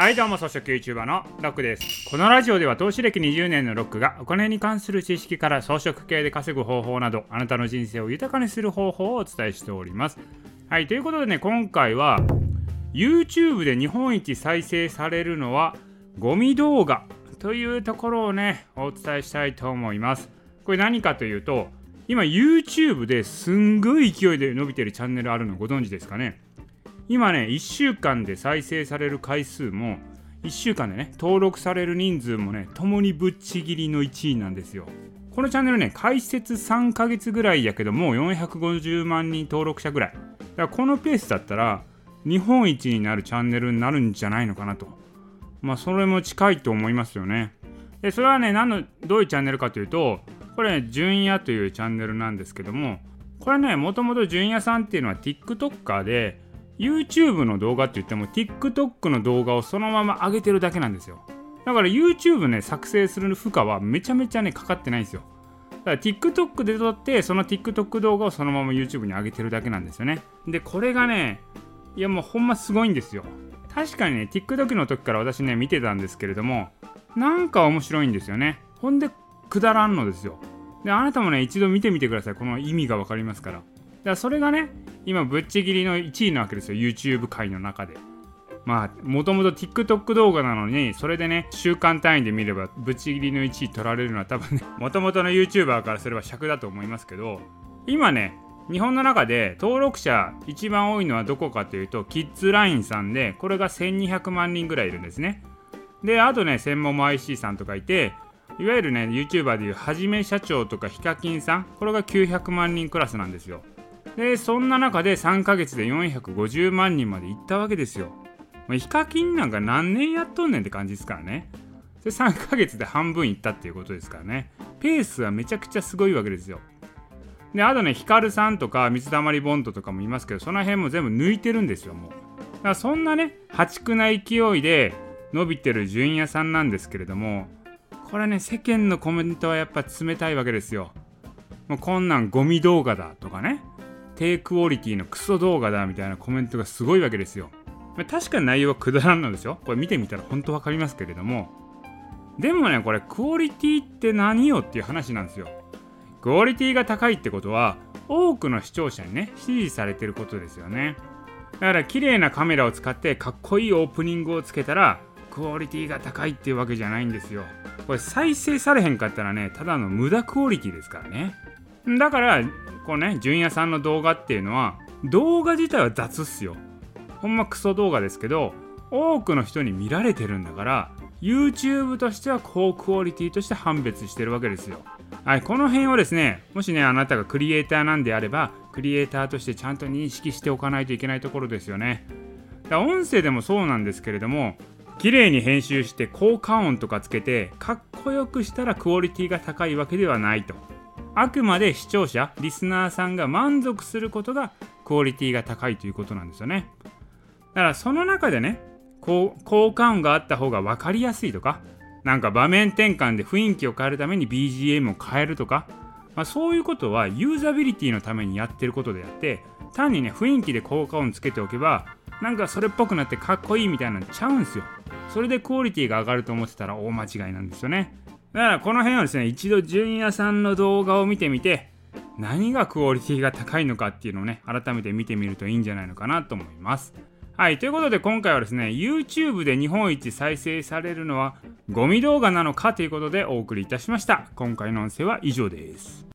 はいどうも草食 YouTuber のロックです。このラジオでは投資歴20年のロックがお金に関する知識から装飾系で稼ぐ方法などあなたの人生を豊かにする方法をお伝えしております。はいということでね今回は YouTube で日本一再生されるのはゴミ動画というところをねお伝えしたいと思います。これ何かというと今 YouTube ですんごい勢いで伸びてるチャンネルあるのご存知ですかね？今ね1週間で再生される回数も1週間でね登録される人数もねともにぶっちぎりの1位なんですよ。このチャンネルね開設3ヶ月ぐらいやけどもう450万人登録者ぐらい。だからこのペースだったら日本一になるチャンネルになるんじゃないのかなと。まあそれも近いと思いますよね。でそれはね何のどういうチャンネルかというとこれ、ね、純也というチャンネルなんですけどもこれねもともと純也さんっていうのは TikToker で YouTube の動画って言っても TikTok の動画をそのまま上げてるだけなんですよ。だから YouTube ね作成する負荷はめちゃめちゃねかかってないんですよ。だから TikTok で撮ってその TikTok 動画をそのまま YouTube に上げてるだけなんですよね。でこれがねいやもうほんますごいんですよ。確かにね TikTok の時から私ね見てたんですけれどもなんか面白いんですよね。ほんでくだらんのですよ。であなたもね一度見てみてください。この意味が分かりますから。だそれがね今ぶっちぎりの1位なわけですよ。YouTube 界の中で。まあもともと TikTok 動画なのにそれでね週間単位で見ればぶっちぎりの1位取られるのは多分ね もともとの YouTuber からすれば尺だと思いますけど今ね日本の中で登録者一番多いのはどこかというとキッズラインさんでこれが1200万人ぐらいいるんですね。であとね専門も IC さんとかいていわゆるね YouTuber でいうはじめ社長とかヒカキンさんこれが900万人クラスなんですよ。でそんな中で3ヶ月で450万人までいったわけですよ。まあ、ヒカキンなんか何年やっとんねんって感じですからね。で3ヶ月で半分いったっていうことですからね。ペースはめちゃくちゃすごいわけですよ。で、あとね、ヒカルさんとか水溜りボンドとかもいますけど、その辺も全部抜いてるんですよ、もう。だからそんなね、破竹な勢いで伸びてる純也さんなんですけれども、これね、世間のコメントはやっぱ冷たいわけですよ。もうこんなんゴミ動画だとかね。低クオリティのクソ動画だみたいなコメントがすごいわけですよ。ま確かに内容はくだらんのですよ。これ見てみたら本当わかりますけれども。でもね、これクオリティって何よっていう話なんですよ。クオリティが高いってことは多くの視聴者にね、支持されてることですよね。だから綺麗なカメラを使ってかっこいいオープニングをつけたらクオリティが高いっていうわけじゃないんですよ。これ再生されへんかったらね、ただの無駄クオリティですからね。だからこうね純也さんの動画っていうのは動画自体は雑っすよ。ほんまクソ動画ですけど多くの人に見られてるんだから YouTube としては高クオリティとして判別してるわけですよ。はいこの辺をですねもしねあなたがクリエイターなんであればクリエイターとしてちゃんと認識しておかないといけないところですよね。だ音声でもそうなんですけれども綺麗に編集して効果音とかつけてかっこよくしたらクオリティが高いわけではないと。あくまで視聴者リスナーさんが満足することがクオリティが高いということなんですよね。だからその中でね効果音があった方が分かりやすいとかなんか場面転換で雰囲気を変えるために BGM を変えるとか、まあ、そういうことはユーザビリティのためにやってることであって単にね雰囲気で効果音つけておけばなんかそれっぽくなってかっこいいみたいなのちゃうんすよ。それでクオリティが上がると思ってたら大間違いなんですよね。だからこの辺はですね一度純也さんの動画を見てみて何がクオリティが高いのかっていうのをね改めて見てみるといいんじゃないのかなと思います。はいということで今回はですね YouTube で日本一再生されるのはゴミ動画なのかということでお送りいたしました。今回の音声は以上です。